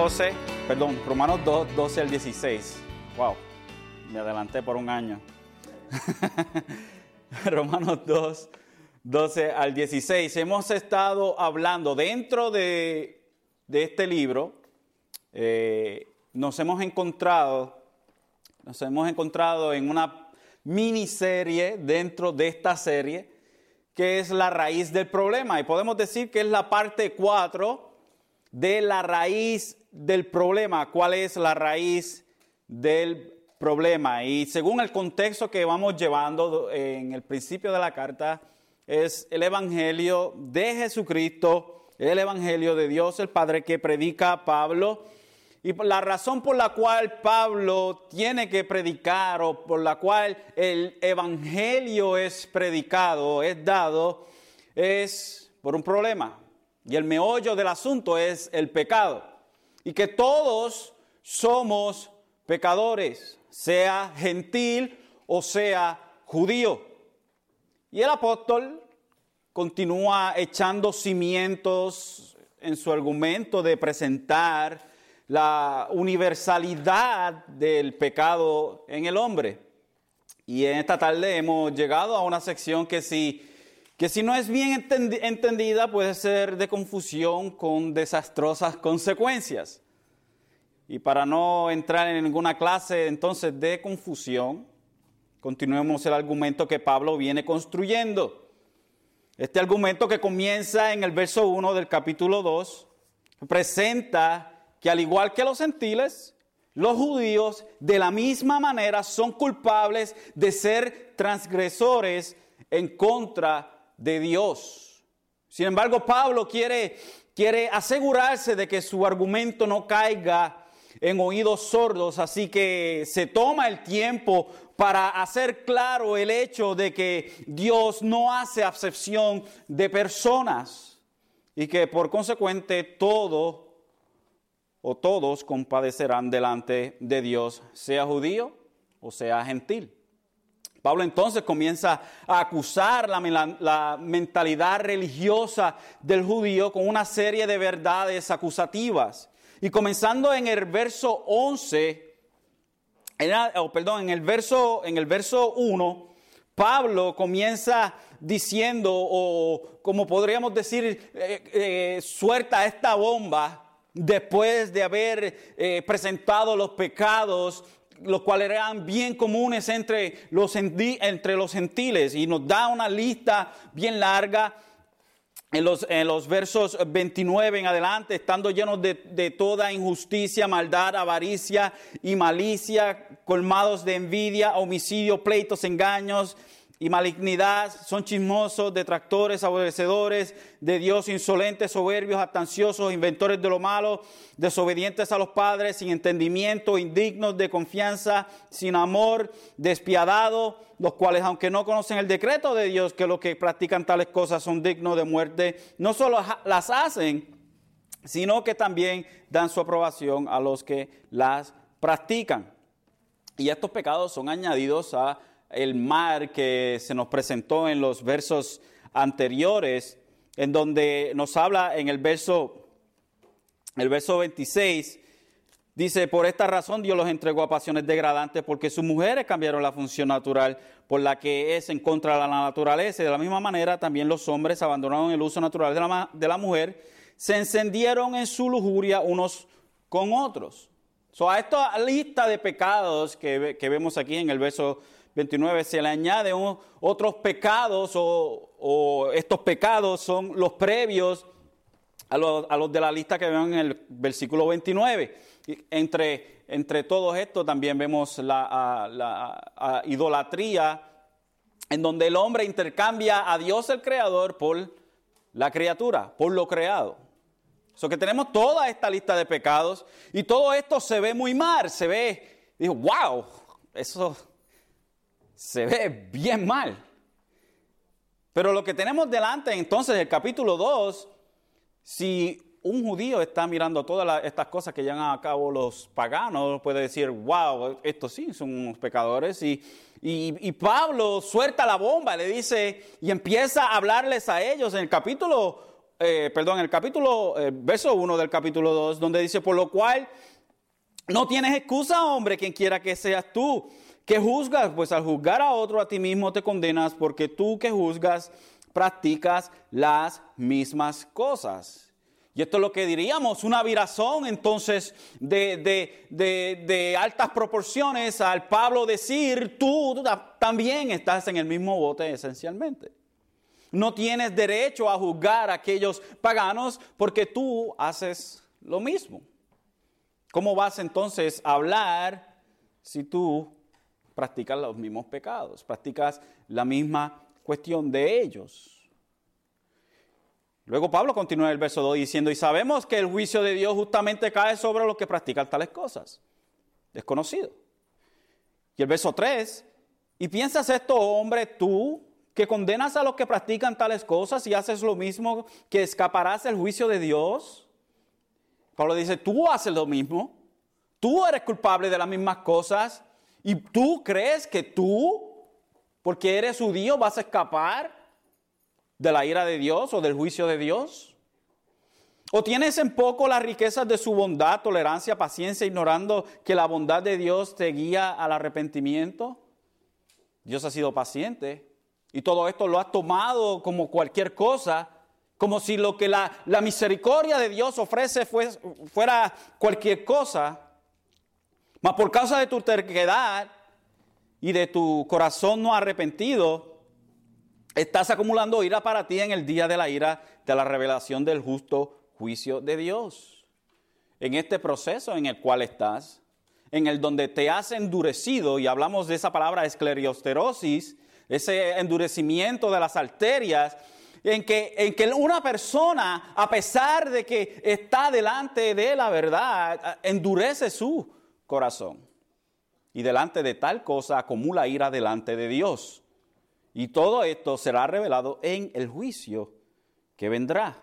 12, perdón, Romanos 2, 12 al 16. Wow, me adelanté por un año. Romanos 2, 12 al 16. Hemos estado hablando dentro de, este libro, eh, nos hemos encontrado, nos hemos encontrado en una miniserie dentro de esta serie, que es la raíz del problema. Y podemos decir que es la parte 4 de la raíz del problema. ¿Cuál es la raíz del problema? Y según el contexto que vamos llevando en el principio de la carta, es el Evangelio de Jesucristo, el Evangelio de Dios el Padre que predica Pablo. Y la razón por la cual Pablo tiene que predicar o por la cual el Evangelio es predicado, es dado, es por un problema. Y el meollo del asunto es el pecado. Y que todos somos pecadores, sea gentil o sea judío. Y el apóstol continúa echando cimientos en su argumento de presentar la universalidad del pecado en el hombre. Y en esta tarde hemos llegado a una sección que si que si no es bien entendida puede ser de confusión con desastrosas consecuencias. Y para no entrar en ninguna clase entonces de confusión, continuemos el argumento que Pablo viene construyendo. Este argumento que comienza en el verso 1 del capítulo 2 presenta que al igual que los gentiles, los judíos de la misma manera son culpables de ser transgresores en contra de Dios. Sin embargo, Pablo quiere, quiere asegurarse de que su argumento no caiga en oídos sordos, así que se toma el tiempo para hacer claro el hecho de que Dios no hace acepción de personas y que por consecuente todo o todos compadecerán delante de Dios, sea judío o sea gentil. Pablo entonces comienza a acusar la, mentalidad religiosa del judío con una serie de verdades acusativas. Y comenzando en el verso 11, perdón, en el verso, en el verso 1, Pablo comienza diciendo, o como podríamos decir, eh, eh, suelta esta bomba después de haber eh, presentado los pecados los cuales eran bien comunes entre los, entre los gentiles. Y nos da una lista bien larga en los, en los versos 29 en adelante, estando llenos de, de toda injusticia, maldad, avaricia y malicia, colmados de envidia, homicidio, pleitos, engaños y malignidad, son chismosos, detractores, aborrecedores de Dios, insolentes, soberbios, atanciosos, inventores de lo malo, desobedientes a los padres, sin entendimiento, indignos de confianza, sin amor, despiadados, los cuales, aunque no conocen el decreto de Dios, que los que practican tales cosas son dignos de muerte, no solo las hacen, sino que también dan su aprobación a los que las practican. Y estos pecados son añadidos a el mar que se nos presentó en los versos anteriores, en donde nos habla en el verso, el verso 26, dice, por esta razón Dios los entregó a pasiones degradantes porque sus mujeres cambiaron la función natural por la que es en contra de la naturaleza. Y de la misma manera también los hombres abandonaron el uso natural de la, de la mujer, se encendieron en su lujuria unos con otros. So, a esta lista de pecados que, que vemos aquí en el verso 29 se le añaden otros pecados o, estos pecados son los previos a los, de la lista que vemos en el versículo 29. Entre, entre todos estos también vemos la, idolatría en donde el hombre intercambia a Dios el creador por la criatura, por lo creado. So que tenemos toda esta lista de pecados y todo esto se ve muy mal, se ve, dijo, wow, eso se ve bien mal. Pero lo que tenemos delante entonces, el capítulo 2, si un judío está mirando todas estas cosas que llevan a cabo los paganos, puede decir, wow, estos sí son unos pecadores. Y, y, Pablo suelta la bomba, le dice, y empieza a hablarles a ellos. En el capítulo eh, perdón, el capítulo, eh, verso 1 del capítulo 2, donde dice, por lo cual no tienes excusa, hombre, quien quiera que seas tú, que juzgas, pues al juzgar a otro a ti mismo te condenas, porque tú que juzgas practicas las mismas cosas. Y esto es lo que diríamos, una virazón entonces de, de, altas proporciones al Pablo decir, tú también estás en el mismo bote esencialmente. No tienes derecho a juzgar a aquellos paganos porque tú haces lo mismo. ¿Cómo vas entonces a hablar si tú practicas los mismos pecados, practicas la misma cuestión de ellos? Luego Pablo continúa en el verso 2 diciendo, y sabemos que el juicio de Dios justamente cae sobre los que practican tales cosas. Desconocido. Y el verso 3, y piensas esto, hombre, tú, que condenas a los que practican tales cosas y haces lo mismo, que escaparás del juicio de Dios. Pablo dice, tú haces lo mismo, tú eres culpable de las mismas cosas, y tú crees que tú, porque eres judío, vas a escapar de la ira de Dios o del juicio de Dios? ¿O tienes en poco las riquezas de su bondad, tolerancia, paciencia, ignorando que la bondad de Dios te guía al arrepentimiento? Dios ha sido paciente y todo esto lo has tomado como cualquier cosa, como si lo que la, misericordia de Dios ofrece fuera cualquier cosa. Mas por causa de tu terquedad y de tu corazón no arrepentido, estás acumulando ira para ti en el día de la ira de la revelación del justo juicio de Dios. En este proceso en el cual estás, en el donde te has endurecido, y hablamos de esa palabra escleriosterosis, ese endurecimiento de las arterias, en que, en que una persona, a pesar de que está delante de la verdad, endurece su corazón. Y delante de tal cosa acumula ira delante de Dios. Y todo esto será revelado en el juicio que vendrá.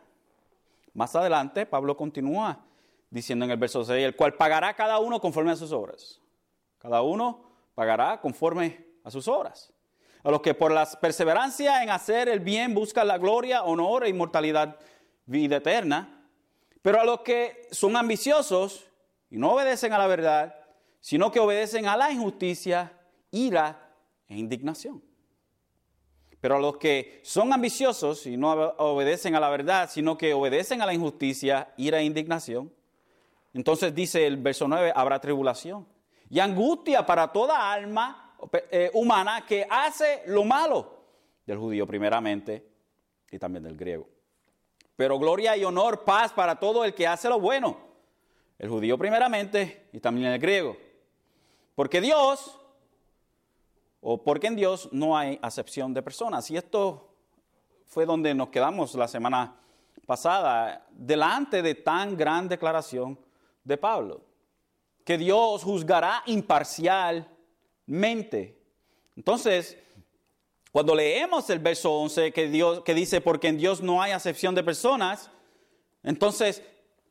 Más adelante, Pablo continúa diciendo en el verso 6, el cual pagará cada uno conforme a sus obras. Cada uno pagará conforme a sus obras. A los que por la perseverancia en hacer el bien buscan la gloria, honor e inmortalidad, vida eterna. Pero a los que son ambiciosos y no obedecen a la verdad, sino que obedecen a la injusticia, ira e indignación. Pero a los que son ambiciosos y no obedecen a la verdad, sino que obedecen a la injusticia, ira e indignación, entonces dice el verso 9, habrá tribulación y angustia para toda alma eh, humana que hace lo malo, del judío primeramente y también del griego. Pero gloria y honor, paz para todo el que hace lo bueno, el judío primeramente y también el griego. Porque Dios o porque en Dios no hay acepción de personas. Y esto fue donde nos quedamos la semana pasada, delante de tan gran declaración de Pablo, que Dios juzgará imparcialmente. Entonces, cuando leemos el verso 11 que, Dios, que dice, porque en Dios no hay acepción de personas, entonces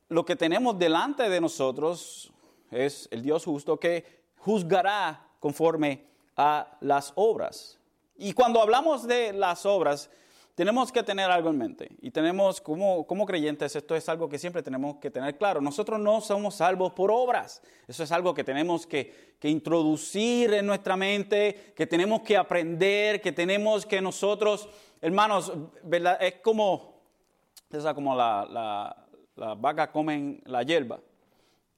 lo que tenemos delante de nosotros es el Dios justo que juzgará conforme a las obras. Y cuando hablamos de las obras, tenemos que tener algo en mente. Y tenemos, como, creyentes, esto es algo que siempre tenemos que tener claro. Nosotros no somos salvos por obras. Eso es algo que tenemos que, introducir en nuestra mente, que tenemos que aprender, que tenemos que nosotros, hermanos, es como, es como la, la, las vacas comen la hierba,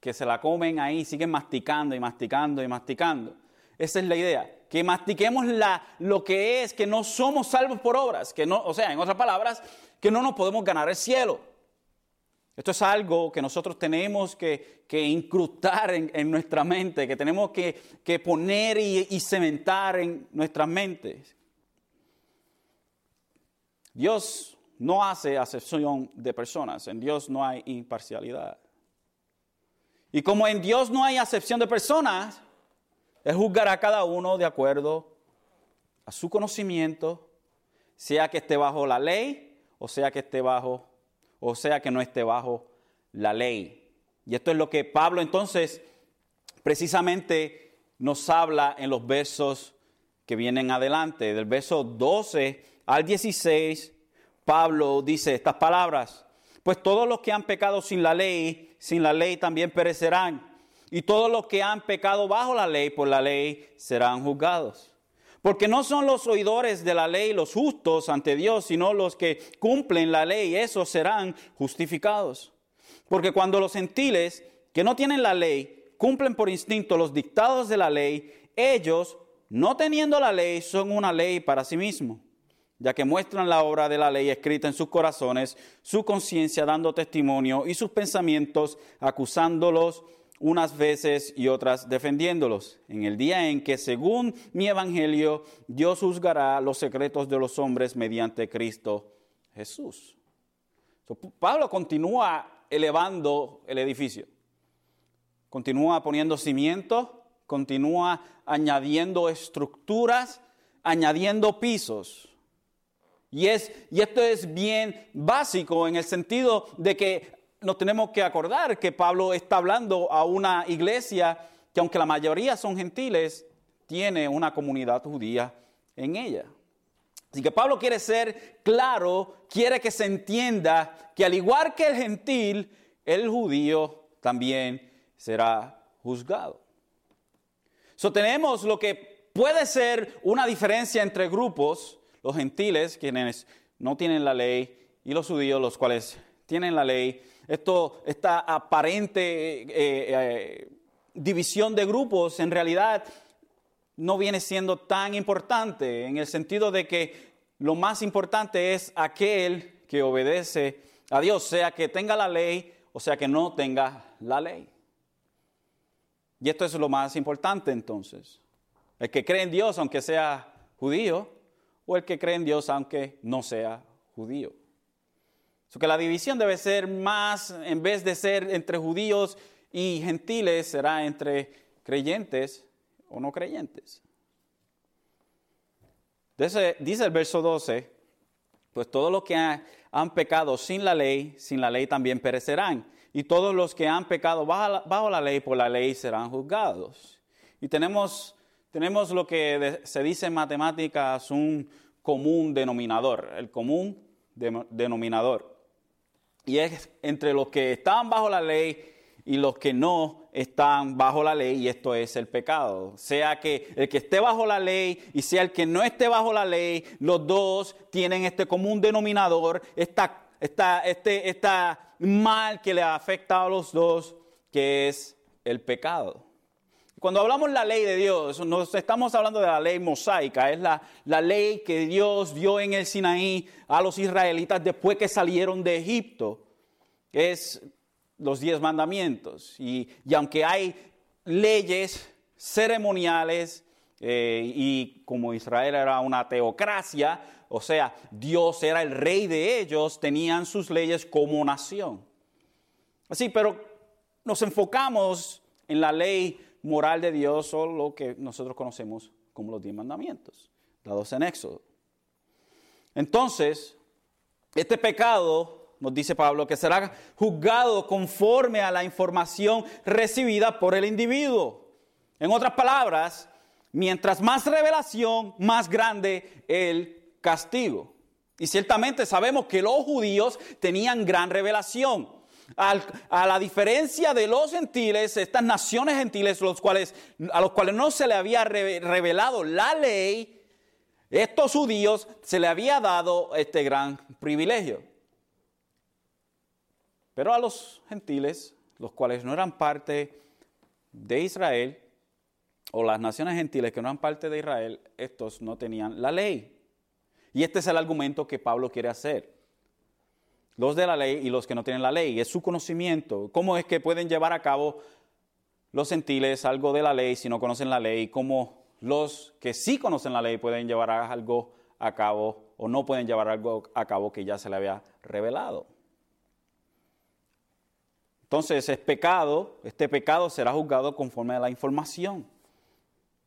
que se la comen ahí, siguen masticando y masticando y masticando. Esa es la idea, que mastiquemos la, lo que es, que no somos salvos por obras, que no, o sea, en otras palabras, que no nos podemos ganar el cielo. Esto es algo que nosotros tenemos que, incrustar en, nuestra mente, que tenemos que, poner y, y cementar en nuestras mentes. Dios no hace acepción de personas, en Dios no hay imparcialidad. Y como en Dios no hay acepción de personas, él juzgará a cada uno de acuerdo a su conocimiento, sea que esté bajo la ley o sea que esté bajo, o sea que no esté bajo la ley. Y esto es lo que Pablo entonces precisamente nos habla en los versos que vienen adelante, del verso 12 al 16. Pablo dice estas palabras, pues todos los que han pecado sin la ley, sin la ley también perecerán, y todos los que han pecado bajo la ley, por la ley, serán juzgados. Porque no son los oidores de la ley los justos ante Dios, sino los que cumplen la ley, esos serán justificados. Porque cuando los gentiles que no tienen la ley cumplen por instinto los dictados de la ley, ellos, no teniendo la ley, son una ley para sí mismos, ya que muestran la obra de la ley escrita en sus corazones, su conciencia dando testimonio y sus pensamientos acusándolos unas veces y otras defendiéndolos, en el día en que, según mi evangelio, Dios juzgará los secretos de los hombres mediante Cristo Jesús. Pablo continúa elevando el edificio, continúa poniendo cimientos, continúa añadiendo estructuras, añadiendo pisos. Y, es, y esto es bien básico en el sentido de que nos tenemos que acordar que Pablo está hablando a una iglesia que aunque la mayoría son gentiles, tiene una comunidad judía en ella. Así que Pablo quiere ser claro, quiere que se entienda que al igual que el gentil, el judío también será juzgado. So, tenemos lo que puede ser una diferencia entre grupos, los gentiles, quienes no tienen la ley, y los judíos, los cuales tienen la ley esto, esta aparente eh, eh, división de grupos en realidad no viene siendo tan importante en el sentido de que lo más importante es aquel que obedece a Dios, sea que tenga la ley o sea que no tenga la ley. Y esto es lo más importante entonces. El que cree en Dios aunque sea judío o el que cree en Dios aunque no sea judío que la división debe ser más, en vez de ser entre judíos y gentiles, será entre creyentes o no creyentes. Dice el verso 12, pues todos los que han, pecado sin la ley, sin la ley también perecerán. Y todos los que han pecado bajo la, ley, por la ley serán juzgados. Y tenemos, tenemos lo que se dice en matemáticas un común denominador, el común denominador y es entre los que están bajo la ley y los que no están bajo la ley, y esto es el pecado. Sea que el que esté bajo la ley y sea el que no esté bajo la ley, los dos tienen este común denominador, esta, esta, este mal que le afecta a los dos, que es el pecado. Cuando hablamos la ley de Dios, nos estamos hablando de la ley mosaica, es la, la, ley que Dios dio en el Sinaí a los israelitas después que salieron de Egipto. Es los diez mandamientos. Y, aunque hay leyes ceremoniales, eh, y como Israel era una teocracia, o sea, Dios era el rey de ellos, tenían sus leyes como nación. Así, pero nos enfocamos en la ley moral de Dios o lo que nosotros conocemos como los diez mandamientos, dados en Éxodo. Entonces, este pecado, nos dice Pablo, que será juzgado conforme a la información recibida por el individuo. En otras palabras, mientras más revelación, más grande el castigo. Y ciertamente sabemos que los judíos tenían gran revelación a la diferencia de los gentiles, estas naciones gentiles, a los cuales no se le había revelado la ley, estos judíos se le había dado este gran privilegio. Pero a los gentiles, los cuales no eran parte de Israel, o las naciones gentiles que no eran parte de Israel, estos no tenían la ley. Y este es el argumento que Pablo quiere hacer los de la ley y los que no tienen la ley. Es su conocimiento. ¿Cómo es que pueden llevar a cabo los gentiles algo de la ley si no conocen la ley? ¿Cómo los que sí conocen la ley pueden llevar algo a cabo o no pueden llevar algo a cabo que ya se le había revelado? Entonces es pecado, este pecado será juzgado conforme a la información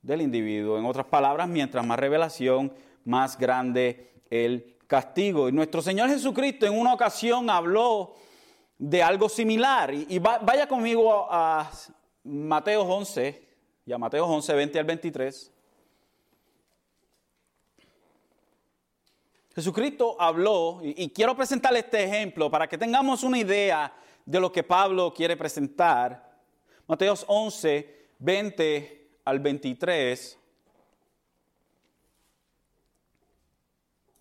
del individuo. En otras palabras, mientras más revelación, más grande el castigo. Y nuestro Señor Jesucristo en una ocasión habló de algo similar. Y, vaya conmigo a Mateo 11, y a Mateo 11, 20 al 23. Jesucristo habló, y, quiero presentarle este ejemplo para que tengamos una idea de lo que Pablo quiere presentar. Mateos 11, 20 al 23,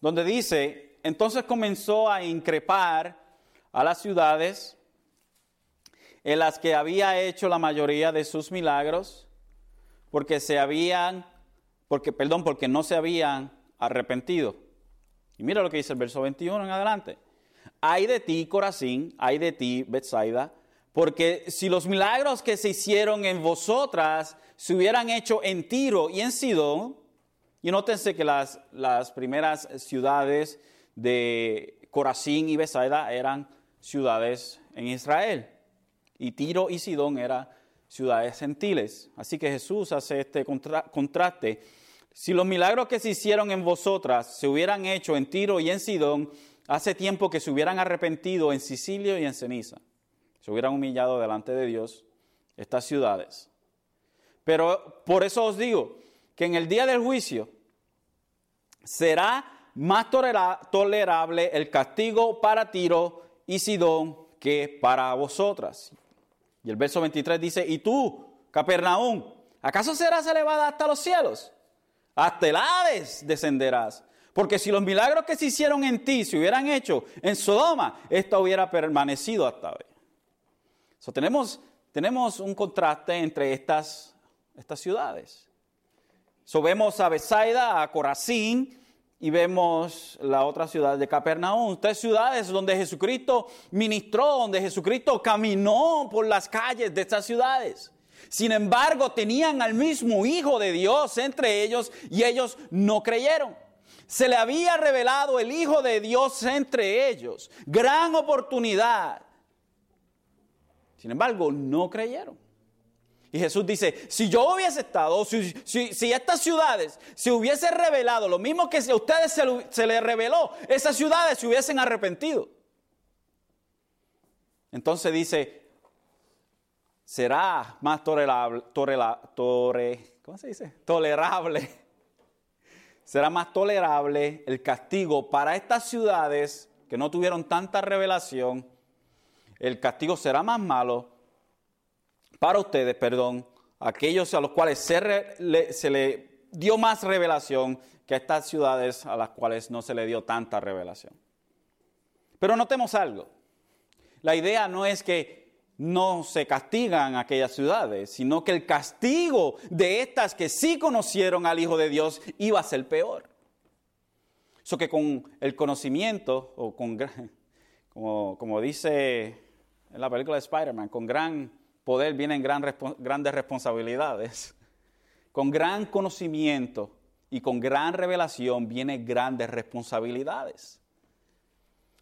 donde dice, entonces comenzó a increpar a las ciudades en las que había hecho la mayoría de sus milagros, porque se habían, porque, perdón, porque no se habían arrepentido. Y mira lo que dice el verso 21 en adelante. Hay de ti, Corazín, hay de ti, Bethsaida, porque si los milagros que se hicieron en vosotras se hubieran hecho en Tiro y en Sidón, y nótense que las, las primeras ciudades de Corazín y Bethsaida eran ciudades en Israel, y Tiro y Sidón eran ciudades gentiles. Así que Jesús hace este contraste. Si los milagros que se hicieron en vosotras se hubieran hecho en Tiro y en Sidón, hace tiempo que se hubieran arrepentido en Sicilio y en ceniza. Se hubieran humillado delante de Dios estas ciudades. Pero por eso os digo que en el día del juicio será más tolerable el castigo para Tiro y Sidón que para vosotras. Y el verso 23 dice, y tú, Capernaum, ¿acaso serás elevada hasta los cielos? Hasta el Hades descenderás. Porque si los milagros que se hicieron en ti se hubieran hecho en Sodoma, esto hubiera permanecido hasta hoy. So, tenemos, tenemos un contraste entre estas, estas ciudades. Vemos a Besaida, a Corazín, y vemos la otra ciudad de Capernaum, tres ciudades donde Jesucristo ministró, donde Jesucristo caminó por las calles de estas ciudades. Sin embargo, tenían al mismo Hijo de Dios entre ellos y ellos no creyeron. Se le había revelado el Hijo de Dios entre ellos. Gran oportunidad. Sin embargo, no creyeron. Y Jesús dice, si yo hubiese estado, si, estas ciudades se hubiese revelado, lo mismo que si a ustedes se, se les reveló, esas ciudades se hubiesen arrepentido. Entonces dice, será más tolerable, ¿cómo se dice? Tolerable. Será más tolerable el castigo para estas ciudades que no tuvieron tanta revelación. El castigo será más malo para ustedes, perdón, aquellos a los cuales se, le, dio más revelación que a estas ciudades a las cuales no se le dio tanta revelación. Pero notemos algo. La idea no es que no se castigan aquellas ciudades, sino que el castigo de estas que sí conocieron al Hijo de Dios iba a ser peor. Eso que con el conocimiento, o con, como, como dice en la película de Spider-Man, con gran poder vienen grandes responsabilidades. Con gran conocimiento y con gran revelación vienen grandes responsabilidades.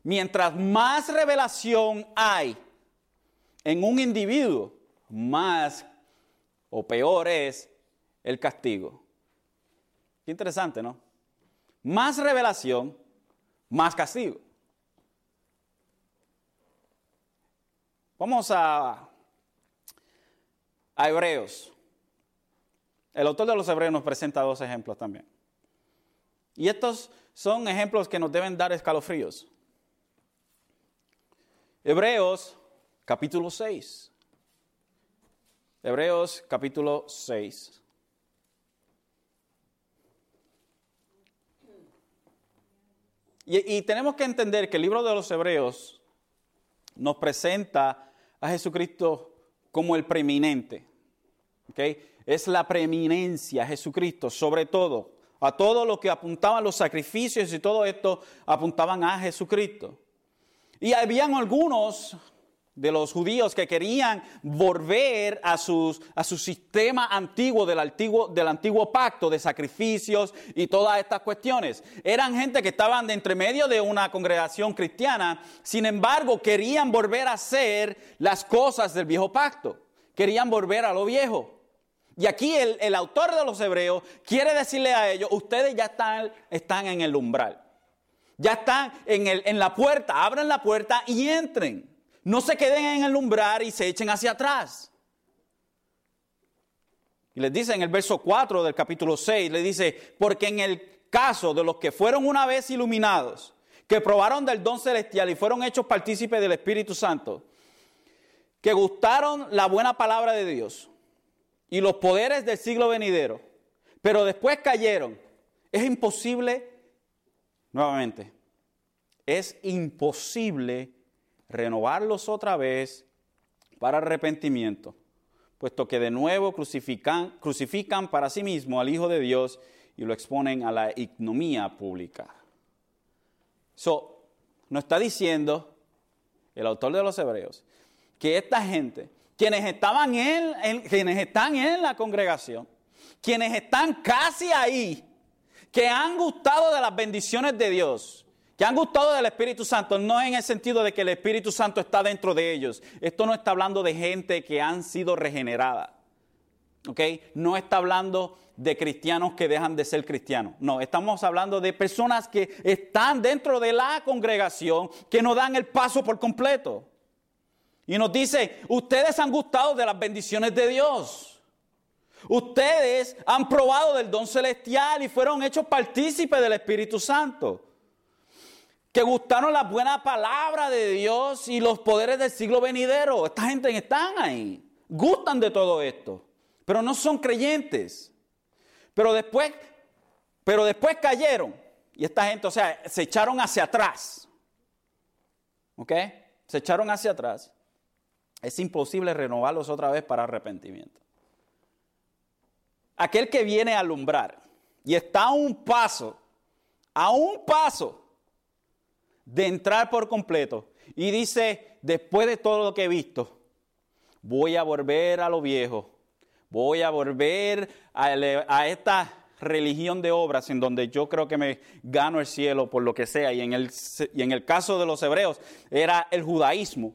Mientras más revelación hay en un individuo, más o peor es el castigo. Qué interesante, ¿no? Más revelación, más castigo. Vamos a a Hebreos. El autor de los Hebreos nos presenta dos ejemplos también. Y estos son ejemplos que nos deben dar escalofríos. Hebreos capítulo 6. Hebreos capítulo 6. Y, y, tenemos que entender que el libro de los Hebreos nos presenta a Jesucristo como el preeminente. Es la preeminencia, Jesucristo, sobre todo. A todo lo que apuntaban los sacrificios y todo esto apuntaban a Jesucristo. Y habían algunos de los judíos que querían volver a, sus, a su sistema antiguo del, antiguo del antiguo pacto de sacrificios y todas estas cuestiones. Eran gente que estaban de entre medio de una congregación cristiana, sin embargo querían volver a hacer las cosas del viejo pacto, querían volver a lo viejo. Y aquí el, autor de los Hebreos quiere decirle a ellos, ustedes ya están, están en el umbral. Ya están en, el, en la puerta, abran la puerta y entren. No se queden en el umbral y se echen hacia atrás. Y les dice en el verso 4 del capítulo 6, le dice, porque en el caso de los que fueron una vez iluminados, que probaron del don celestial y fueron hechos partícipes del Espíritu Santo, que gustaron la buena palabra de Dios y los poderes del siglo venidero, pero después cayeron, es imposible, nuevamente, es imposible renovarlos otra vez para arrepentimiento, puesto que de nuevo crucifican, crucifican para sí mismo al Hijo de Dios y lo exponen a la ignomía pública. So, nos está diciendo el autor de los Hebreos que esta gente, quienes estaban en, quienes están en la congregación, quienes están casi ahí, que han gustado de las bendiciones de Dios, que han gustado del Espíritu Santo, no en el sentido de que el Espíritu Santo está dentro de ellos. Esto no está hablando de gente que han sido regenerada. ¿Ok? No está hablando de cristianos que dejan de ser cristianos. No, estamos hablando de personas que están dentro de la congregación que no dan el paso por completo. Y nos dice, ustedes han gustado de las bendiciones de Dios. Ustedes han probado del don celestial y fueron hechos partícipes del Espíritu Santo que gustaron la buena palabra de Dios y los poderes del siglo venidero. Esta gente están ahí, gustan de todo esto, pero no son creyentes. Pero después, pero después cayeron y esta gente, o sea, se echaron hacia atrás. ¿Ok? Se echaron hacia atrás. Es imposible renovarlos otra vez para arrepentimiento. Aquel que viene a alumbrar y está a un paso, a un paso de entrar por completo. Y dice, después de todo lo que he visto, voy a volver a lo viejo, voy a volver a, esta religión de obras en donde yo creo que me gano el cielo por lo que sea. Y en el, y en el caso de los hebreos era el judaísmo.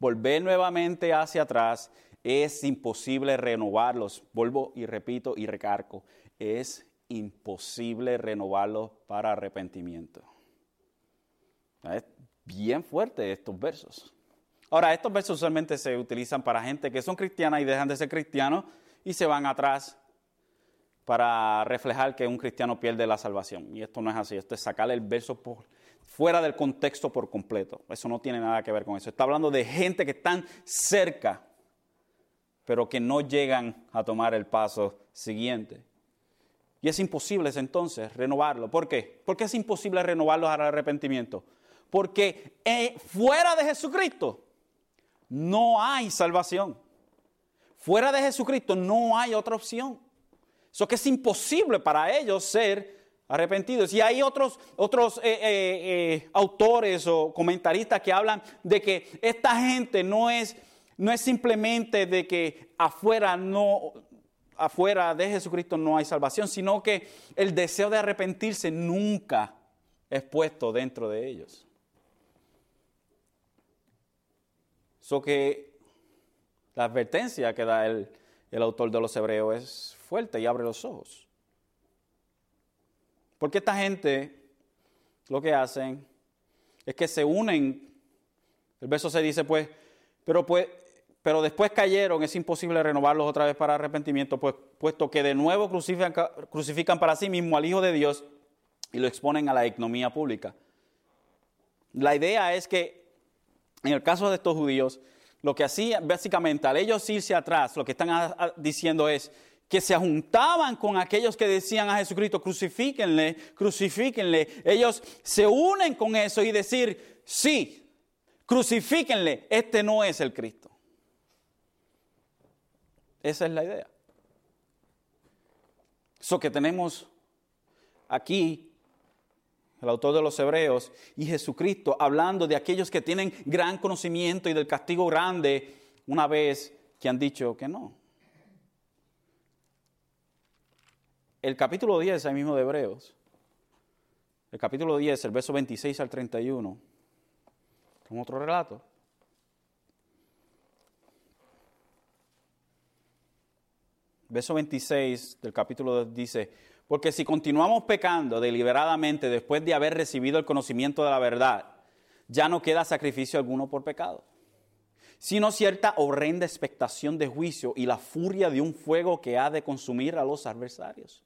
Volver nuevamente hacia atrás es imposible renovarlos. Vuelvo y repito y recargo. Es imposible renovarlos para arrepentimiento. Es bien fuerte estos versos. Ahora, estos versos usualmente se utilizan para gente que son cristianas y dejan de ser cristianos y se van atrás para reflejar que un cristiano pierde la salvación. Y esto no es así, esto es sacarle el verso fuera del contexto por completo. Eso no tiene nada que ver con eso. Está hablando de gente que están cerca, pero que no llegan a tomar el paso siguiente. Y es imposible entonces renovarlo. ¿Por qué? Porque es imposible renovarlo al arrepentimiento porque eh, fuera de Jesucristo no hay salvación. Fuera de Jesucristo no hay otra opción. Eso que es imposible para ellos ser arrepentidos. Y hay otros, otros eh, eh, autores o comentaristas que hablan de que esta gente no es, no es simplemente de que afuera no, afuera de Jesucristo no hay salvación, sino que el deseo de arrepentirse nunca es puesto dentro de ellos. So que la advertencia que da el, autor de los Hebreos es fuerte y abre los ojos. Porque esta gente lo que hacen es que se unen. El verso se dice, pues, pero pues, pero después cayeron, es imposible renovarlos otra vez para arrepentimiento, pues, puesto que de nuevo crucifican, para sí mismo al Hijo de Dios y lo exponen a la ignomía pública. La idea es que en el caso de estos judíos, lo que hacían básicamente al ellos irse atrás, lo que están diciendo es que se juntaban con aquellos que decían a Jesucristo, crucifíquenle, crucifíquenle. Ellos se unen con eso y decir, sí, crucifíquenle, este no es el Cristo. Esa es la idea. Eso que tenemos aquí el autor de los Hebreos, y Jesucristo, hablando de aquellos que tienen gran conocimiento y del castigo grande, una vez que han dicho que no. El capítulo 10, ahí mismo de Hebreos, el capítulo 10, el verso 26 al 31, con otro relato. Verso 26 del capítulo 10 dice, porque si continuamos pecando deliberadamente después de haber recibido el conocimiento de la verdad, ya no queda sacrificio alguno por pecado, sino cierta horrenda expectación de juicio y la furia de un fuego que ha de consumir a los adversarios.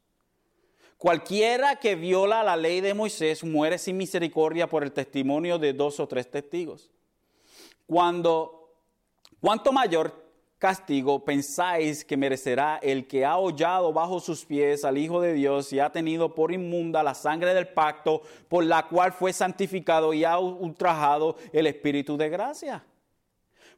Cualquiera que viola la ley de Moisés muere sin misericordia por el testimonio de dos o tres testigos. Cuando, cuanto mayor castigo pensáis que merecerá el que ha hollado bajo sus pies al Hijo de Dios y ha tenido por inmunda la sangre del pacto por la cual fue santificado y ha ultrajado el Espíritu de gracia?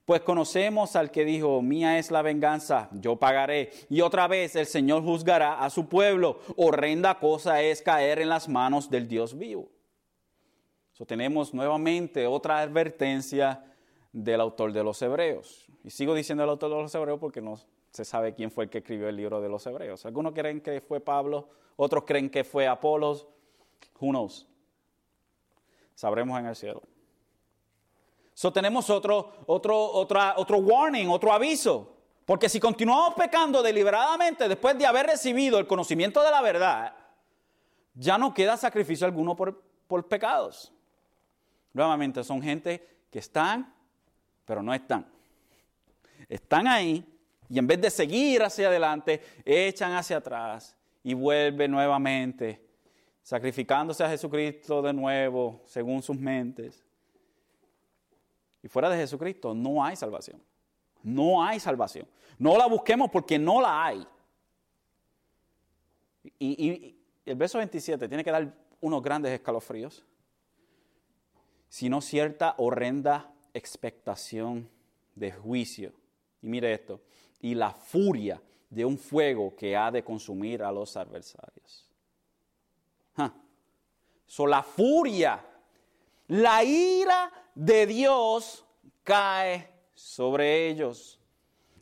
Pues conocemos al que dijo, mía es la venganza, yo pagaré. Y otra vez el Señor juzgará a su pueblo. Horrenda cosa es caer en las manos del Dios vivo. So, tenemos nuevamente otra advertencia del autor de los Hebreos. Y sigo diciendo el autor de los Hebreos porque no se sabe quién fue el que escribió el libro de los Hebreos. Algunos creen que fue Pablo, otros creen que fue Apolos. Who knows? Sabremos en el cielo. So tenemos otro, otro, otro warning, otro aviso. Porque si continuamos pecando deliberadamente después de haber recibido el conocimiento de la verdad, ya no queda sacrificio alguno por, por pecados. Nuevamente, son gente que están, pero no están. Están ahí y en vez de seguir hacia adelante, echan hacia atrás y vuelven nuevamente, sacrificándose a Jesucristo de nuevo, según sus mentes. Y fuera de Jesucristo no hay salvación. No hay salvación. No la busquemos porque no la hay. Y, el verso 27 tiene que dar unos grandes escalofríos, sino cierta horrenda expectación de juicio. Y mire esto, y la furia de un fuego que ha de consumir a los adversarios. So, la furia, la ira de Dios cae sobre ellos.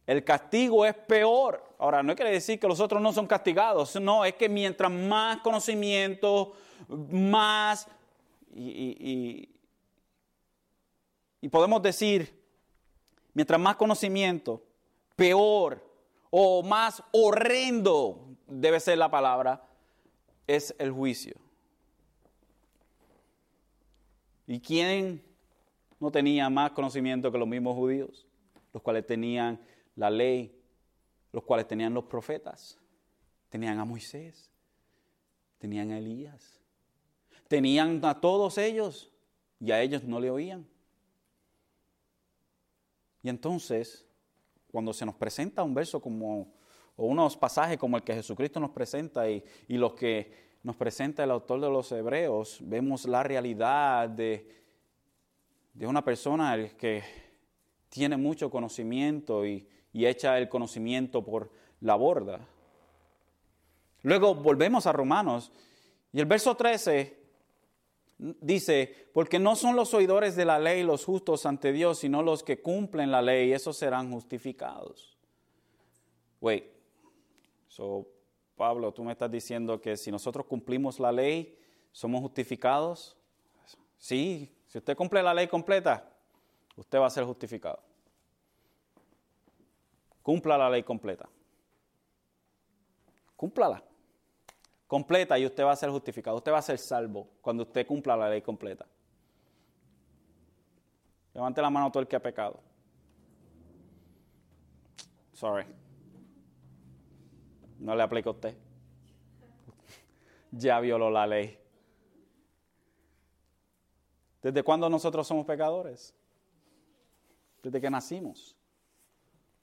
El castigo es peor. Ahora, no quiere decir que los otros no son castigados, no, es que mientras más conocimiento, más, y, y podemos decir, mientras más conocimiento, peor o más horrendo debe ser la palabra, es el juicio. ¿Y quién no tenía más conocimiento que los mismos judíos, los cuales tenían la ley, los cuales tenían los profetas, tenían a Moisés, tenían a Elías, tenían a todos ellos y a ellos no le oían. Y entonces, cuando se nos presenta un verso como, o unos pasajes como el que Jesucristo nos presenta y, los que nos presenta el autor de los Hebreos, vemos la realidad de de una persona que tiene mucho conocimiento y, echa el conocimiento por la borda. Luego volvemos a Romanos y el verso 13 dice, porque no son los oidores de la ley los justos ante Dios, sino los que cumplen la ley, esos serán justificados. Wait, so Pablo, tú me estás diciendo que si nosotros cumplimos la ley, somos justificados. Sí, si usted cumple la ley completa, usted va a ser justificado. Cumpla la ley completa. Cúmplala. Completa y usted va a ser justificado. Usted va a ser salvo cuando usted cumpla la ley completa. Levante la mano todo el que ha pecado. Sorry. No le aplica a usted. ya violó la ley. ¿Desde cuándo nosotros somos pecadores? Desde que nacimos.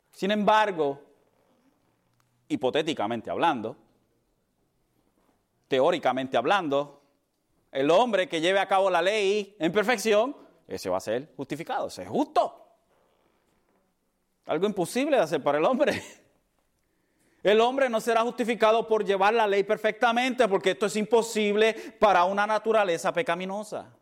Sin embargo, hipotéticamente hablando, teóricamente hablando, el hombre que lleve a cabo la ley en perfección, ese va a ser justificado, ese es justo. Algo imposible de hacer para el hombre. El hombre no será justificado por llevar la ley perfectamente, porque esto es imposible para una naturaleza pecaminosa.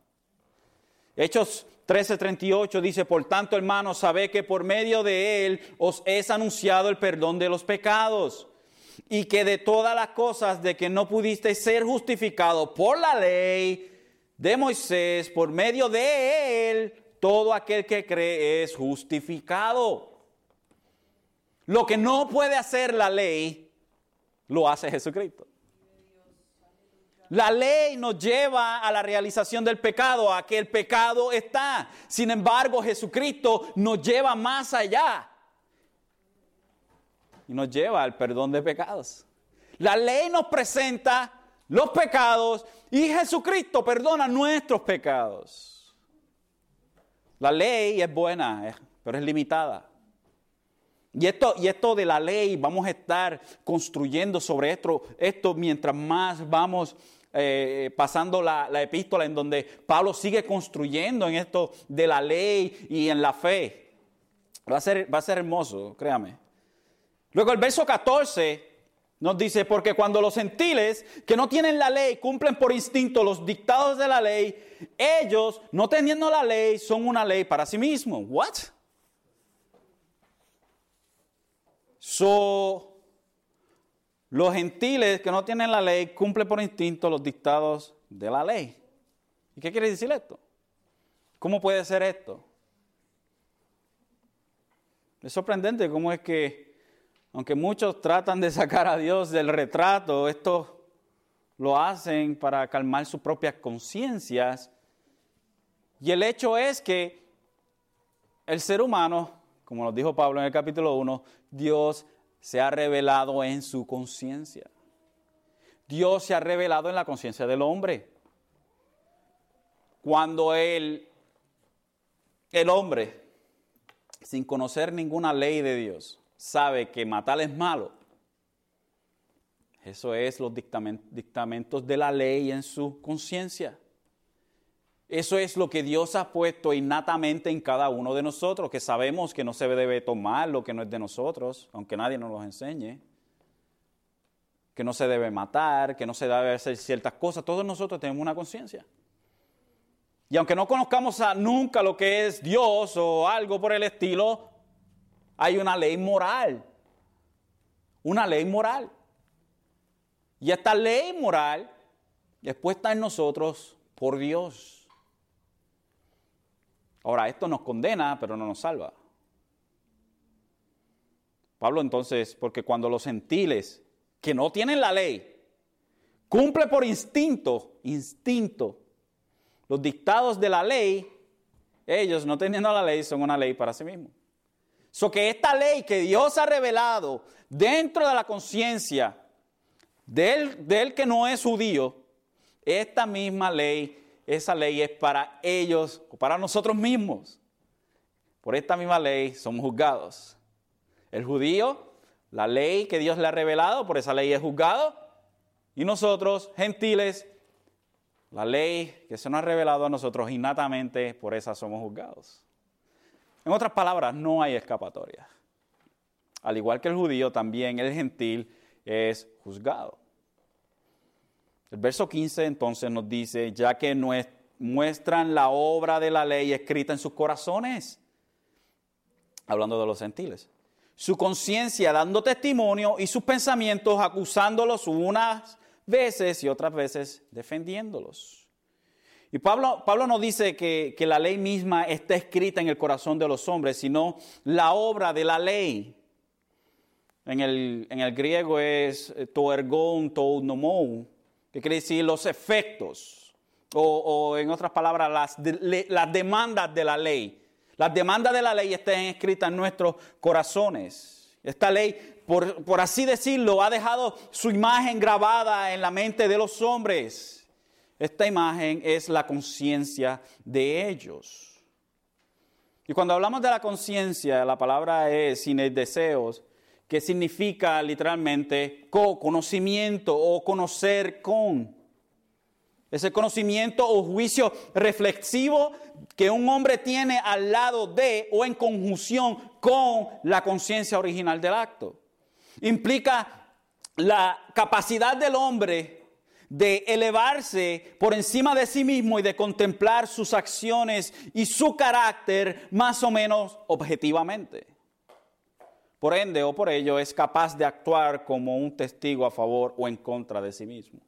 Hechos 13:38 dice, por tanto hermanos, sabe que por medio de él os es anunciado el perdón de los pecados y que de todas las cosas de que no pudiste ser justificado por la ley de Moisés, por medio de él, todo aquel que cree es justificado. Lo que no puede hacer la ley, lo hace Jesucristo. La ley nos lleva a la realización del pecado, a que el pecado está. Sin embargo, Jesucristo nos lleva más allá y nos lleva al perdón de pecados. La ley nos presenta los pecados y Jesucristo perdona nuestros pecados. La ley es buena, pero es limitada. Y esto, y esto de la ley, vamos a estar construyendo sobre esto, esto mientras más vamos eh, pasando la, epístola en donde Pablo sigue construyendo en esto de la ley y en la fe. Va a ser, va a ser hermoso, créame. Luego el verso 14 nos dice, porque cuando los gentiles que no tienen la ley cumplen por instinto los dictados de la ley, ellos, no teniendo la ley, son una ley para sí mismos. ¿What? So, los gentiles que no tienen la ley cumplen por instinto los dictados de la ley. ¿Y qué quiere decir esto? ¿Cómo puede ser esto? Es sorprendente cómo es que, aunque muchos tratan de sacar a Dios del retrato, esto lo hacen para calmar sus propias conciencias. Y el hecho es que el ser humano, como nos dijo Pablo en el capítulo 1, Dios se ha revelado en su conciencia. Dios se ha revelado en la conciencia del hombre. Cuando él, el hombre, sin conocer ninguna ley de Dios, sabe que matar es malo, eso es los dictamentos de la ley en su conciencia. Eso es lo que Dios ha puesto innatamente en cada uno de nosotros, que sabemos que no se debe tomar lo que no es de nosotros, aunque nadie nos lo enseñe, que no se debe matar, que no se debe hacer ciertas cosas. Todos nosotros tenemos una conciencia. Y aunque no conozcamos nunca lo que es Dios o algo por el estilo, hay una ley moral. Una ley moral. Y esta ley moral es puesta en nosotros por Dios. Ahora, esto nos condena, pero no nos salva. Pablo entonces, porque cuando los gentiles que no tienen la ley, cumple por instinto, instinto, los dictados de la ley, ellos no teniendo la ley son una ley para sí mismos. So que esta ley que Dios ha revelado dentro de la conciencia del, del que no es judío, esta misma ley esa ley es para ellos o para nosotros mismos. Por esta misma ley somos juzgados. El judío, la ley que Dios le ha revelado, por esa ley es juzgado. Y nosotros, gentiles, la ley que se nos ha revelado a nosotros innatamente, por esa somos juzgados. En otras palabras, no hay escapatoria. Al igual que el judío, también el gentil es juzgado. El verso 15 entonces nos dice, ya que muestran la obra de la ley escrita en sus corazones, hablando de los gentiles, su conciencia dando testimonio y sus pensamientos acusándolos unas veces y otras veces defendiéndolos. Y Pablo, Pablo no dice que, que, la ley misma está escrita en el corazón de los hombres, sino la obra de la ley. En el, en el griego es toergon, tounomou, que quiere decir los efectos, o, en otras palabras, las, las demandas de la ley. Las demandas de la ley están escritas en nuestros corazones. Esta ley, por, por así decirlo, ha dejado su imagen grabada en la mente de los hombres. Esta imagen es la conciencia de ellos. Y cuando hablamos de la conciencia, la palabra es sin deseos, que significa literalmente co-conocimiento o conocer con. Ese conocimiento o juicio reflexivo que un hombre tiene al lado de o en conjunción con la conciencia original del acto. Implica la capacidad del hombre de elevarse por encima de sí mismo y de contemplar sus acciones y su carácter más o menos objetivamente. Por ende o por ello es capaz de actuar como un testigo a favor o en contra de sí mismo.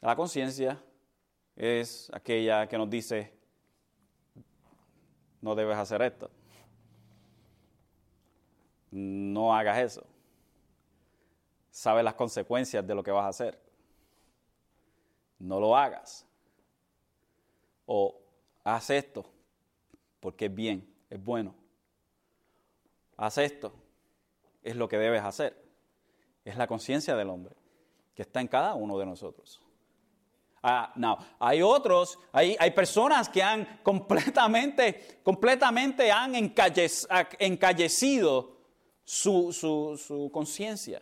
La conciencia es aquella que nos dice, no debes hacer esto, no hagas eso, sabes las consecuencias de lo que vas a hacer, no lo hagas, o haz esto porque es bien, es bueno haz esto, es lo que debes hacer. Es la conciencia del hombre. que está en cada uno de nosotros. Ah, no, hay otros, hay, hay, personas que han completamente, completamente han encallecido su, su, conciencia.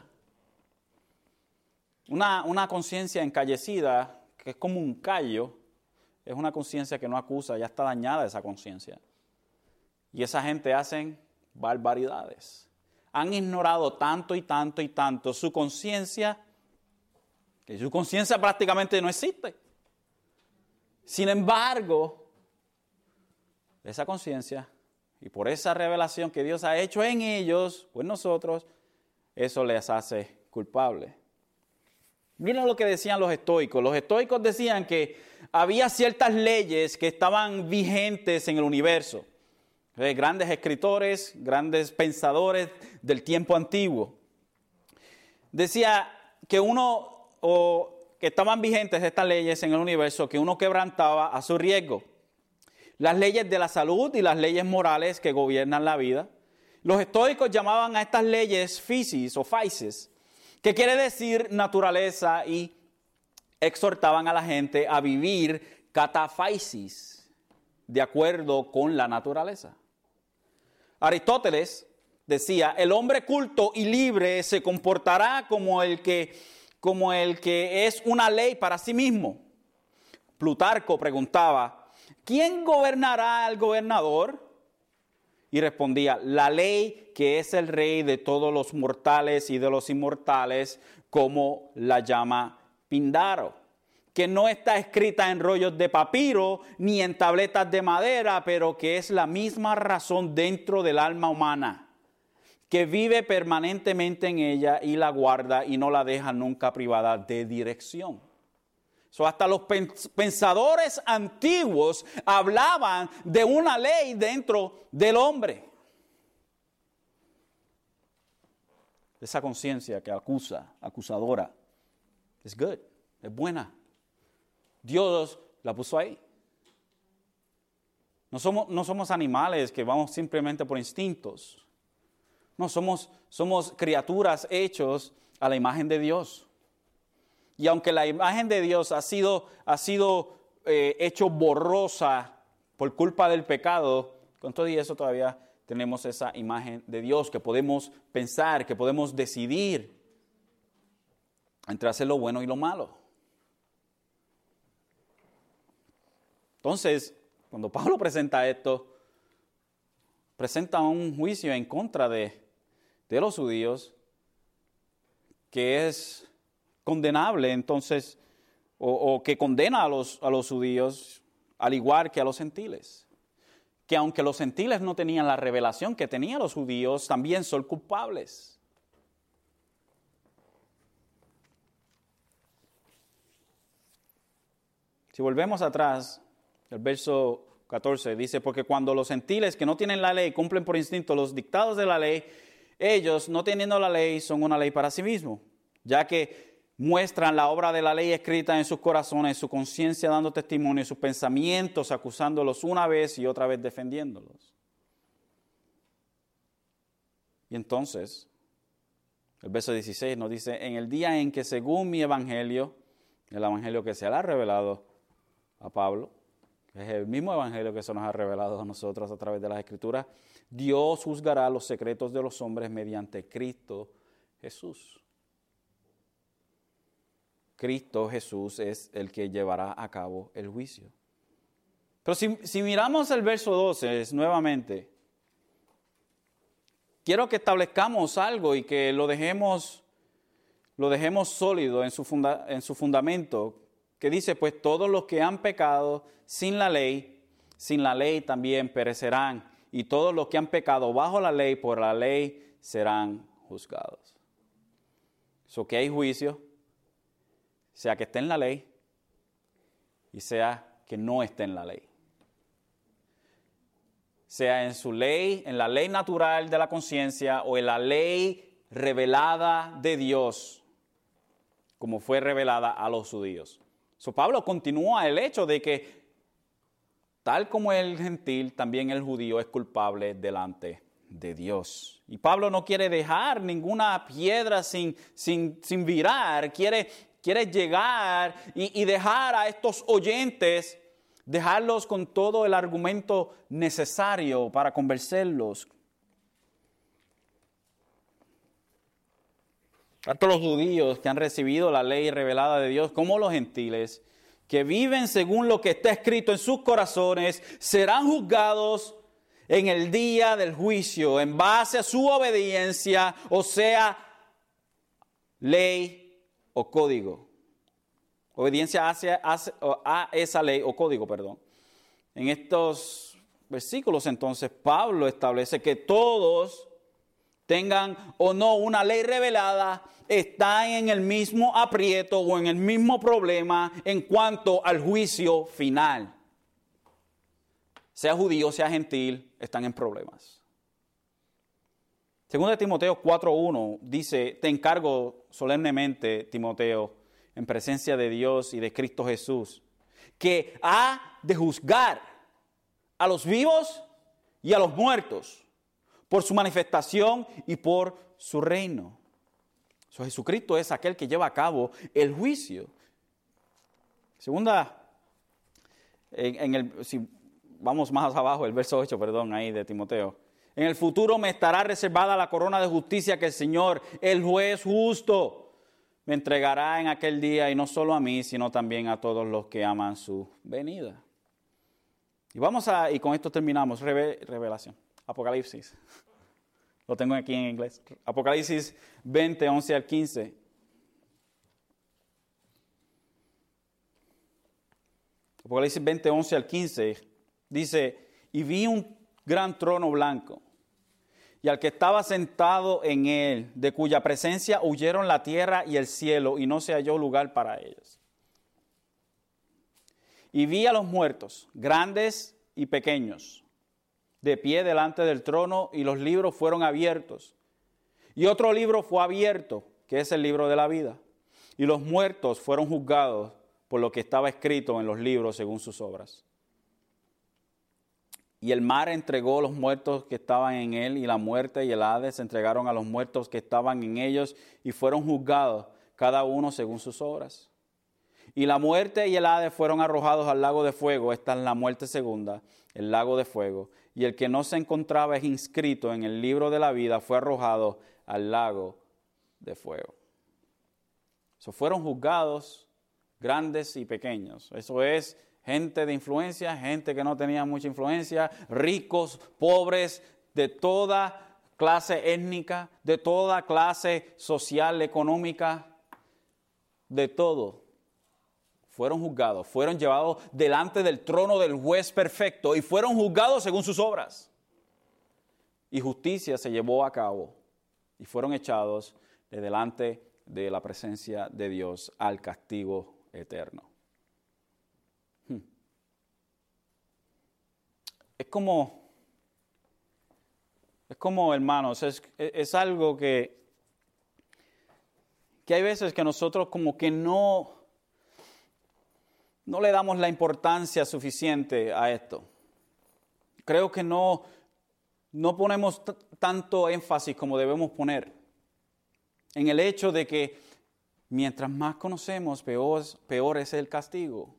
Una, una conciencia encallecida, que es como un callo, es una conciencia que no acusa, ya está dañada esa conciencia. Y esa gente hacen barbaridades. Han ignorado tanto y tanto y tanto su conciencia, que su conciencia prácticamente no existe. Sin embargo, esa conciencia y por esa revelación que Dios ha hecho en ellos, pues nosotros, eso les hace culpables. Miren lo que decían los estoicos. Los estoicos decían que había ciertas leyes que estaban vigentes en el universo. Eh, grandes escritores, grandes pensadores del tiempo antiguo. Decía que uno, o que estaban vigentes estas leyes en el universo, que uno quebrantaba a su riesgo. Las leyes de la salud y las leyes morales que gobiernan la vida. Los estoicos llamaban a estas leyes physis o physis, que quiere decir naturaleza y exhortaban a la gente a vivir cataphysis, de acuerdo con la naturaleza. Aristóteles decía, el hombre culto y libre se comportará como el que, como el que es una ley para sí mismo. Plutarco preguntaba, ¿quién gobernará al gobernador? Y respondía, la ley que es el rey de todos los mortales y de los inmortales, como la llama Pindaro, que no está escrita en rollos de papiro ni en tabletas de madera, pero que es la misma razón dentro del alma humana, que vive permanentemente en ella y la guarda y no la deja nunca privada de dirección. So, hasta los pensadores antiguos hablaban de una ley dentro del hombre. Esa conciencia que acusa, acusadora, es good, es buena. Dios la puso ahí. No somos, no somos animales que vamos simplemente por instintos. No, somos, somos criaturas hechos a la imagen de Dios. Y aunque la imagen de Dios ha sido, ha sido eh, hecho borrosa por culpa del pecado, con todo y eso todavía tenemos esa imagen de Dios que podemos pensar, que podemos decidir entre hacer lo bueno y lo malo. Entonces, cuando Pablo presenta esto, presenta un juicio en contra de, de los judíos que es condenable, entonces, o, que condena a los, a los judíos al igual que a los gentiles. Que aunque los gentiles no tenían la revelación que tenían los judíos, también son culpables. Si volvemos atrás, el verso 14 dice, porque cuando los gentiles que no tienen la ley cumplen por instinto los dictados de la ley, ellos, no teniendo la ley, son una ley para sí mismos, ya que muestran la obra de la ley escrita en sus corazones, su conciencia dando testimonio, sus pensamientos acusándolos una vez y otra vez defendiéndolos. Y entonces, el verso 16 nos dice, en el día en que según mi evangelio, el evangelio que se le ha revelado a Pablo, es el mismo evangelio que se nos ha revelado a nosotros a través de las escrituras, Dios juzgará los secretos de los hombres mediante Cristo Jesús. Cristo Jesús es el que llevará a cabo el juicio. Pero si, miramos el verso 12 nuevamente, quiero que establezcamos algo y que lo dejemos, lo dejemos sólido en su, en su fundamento, que dice, pues todos los que han pecado sin la ley, sin la ley también perecerán, y todos los que han pecado bajo la ley, por la ley serán juzgados. Eso que hay juicio, sea que esté en la ley y sea que no esté en la ley. Sea en su ley, en la ley natural de la conciencia o en la ley revelada de Dios, como fue revelada a los judíos. Pablo continúa el hecho de que, tal como el gentil, también el judío es culpable delante de Dios. Y Pablo no quiere dejar ninguna piedra sin, sin, sin virar, quiere, quiere llegar y, y dejar a estos oyentes, dejarlos con todo el argumento necesario para convencerlos. Tanto los judíos que han recibido la ley revelada de Dios como los gentiles que viven según lo que está escrito en sus corazones serán juzgados en el día del juicio en base a su obediencia, o sea, ley o código. Obediencia hacia, a esa ley o código, perdón. En estos versículos entonces Pablo establece que todos tengan o no una ley revelada, están en el mismo aprieto o en el mismo problema en cuanto al juicio final sea judío, sea gentil, están en problemas. Según de Timoteo 4.1 dice, te encargo solemnemente, Timoteo, en presencia de Dios y de Cristo Jesús, que ha de juzgar a los vivos y a los muertos por su manifestación y por su reino. Jesucristo es aquel que lleva a cabo el juicio. Segunda, en, el, vamos más abajo, el verso 8, perdón, ahí de Timoteo. En el futuro me estará reservada la corona de justicia que el Señor, el juez justo, me entregará en aquel día y no solo a mí, sino también a todos los que aman su venida. Y vamos a, y con esto terminamos, revelación, Apocalipsis. Lo tengo aquí en inglés. Apocalipsis 20, 11 al 15. Apocalipsis 20, 11 al 15 Dice, y vi un gran trono blanco, y al que estaba sentado en él, de cuya presencia huyeron la tierra y el cielo, y no se halló lugar para ellos. Y vi a los muertos, grandes y pequeños, de pie delante del trono, y los libros fueron abiertos. Y otro libro fue abierto, que es el libro de la vida. Y los muertos fueron juzgados por lo que estaba escrito en los libros según sus obras. Y el mar entregó los muertos que estaban en él, y la muerte y el Hades entregaron a los muertos que estaban en ellos, y fueron juzgados, cada uno según sus obras. Y la muerte y el Hades fueron arrojados al lago de fuego, esta es la muerte segunda, el lago de fuego. Y el que no se encontraba inscrito en el libro de la vida fue arrojado al lago de fuego. So, fueron juzgados grandes y pequeños. Eso es gente de influencia, gente que no tenía mucha influencia, ricos, pobres, de toda clase étnica, de toda clase social, económica, de todo. Fueron juzgados, fueron llevados delante del trono del juez perfecto y fueron juzgados según sus obras. Y justicia se llevó a cabo y fueron echados de delante de la presencia de Dios al castigo eterno. es como, es como hermanos, es, es algo que, que hay veces que nosotros como que no, no le damos la importancia suficiente a esto. Creo que no, no ponemos tanto énfasis como debemos poner en el hecho de que mientras más conocemos, peor, peor es el castigo.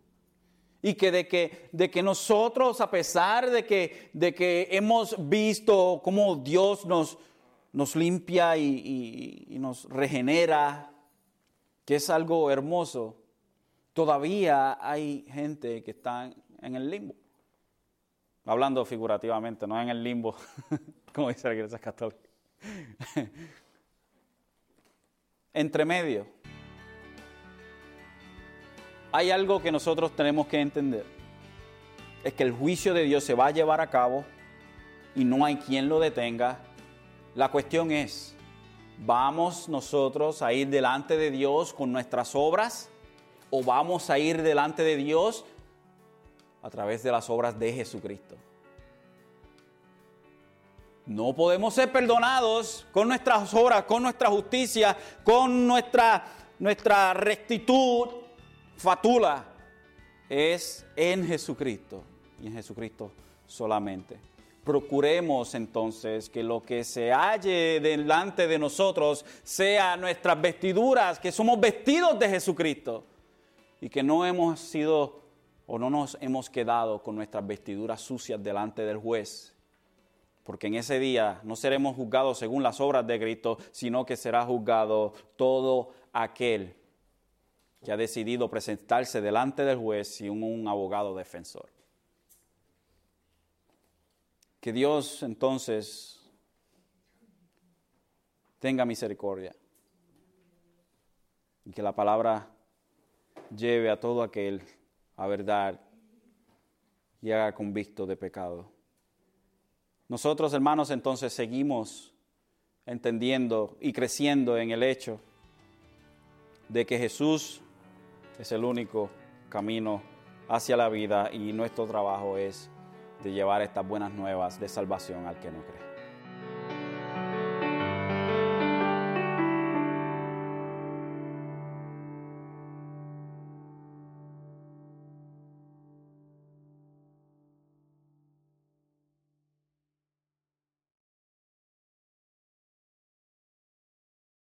Y que de que, de que nosotros, a pesar de que, de que hemos visto cómo Dios nos, nos limpia y, y nos regenera, que es algo hermoso, todavía hay gente que está en el limbo. Hablando figurativamente, no en el limbo, como dice la Iglesia Católica. Entre medio hay algo que nosotros tenemos que entender. Es que el juicio de Dios se va a llevar a cabo y no hay quien lo detenga. La cuestión es, ¿vamos nosotros a ir delante de Dios con nuestras obras o vamos a ir delante de Dios a través de las obras de Jesucristo? No podemos ser perdonados con nuestras obras, con nuestra justicia, con nuestra, nuestra rectitud fatula es en Jesucristo y en Jesucristo solamente. procuremos entonces que lo que se halle delante de nosotros sea nuestras vestiduras, que somos vestidos de Jesucristo y que no hemos sido o no nos hemos quedado con nuestras vestiduras sucias delante del juez. Porque en ese día no seremos juzgados según las obras de Cristo, sino que será juzgado todo aquel que ha decidido presentarse delante del juez y un, abogado defensor. Que Dios entonces tenga misericordia y que la palabra lleve a todo aquel a verdad y haga convicto de pecado. Nosotros, hermanos, entonces seguimos entendiendo y creciendo en el hecho de que Jesús es el único camino hacia la vida y nuestro trabajo es de llevar estas buenas nuevas de salvación al que no cree.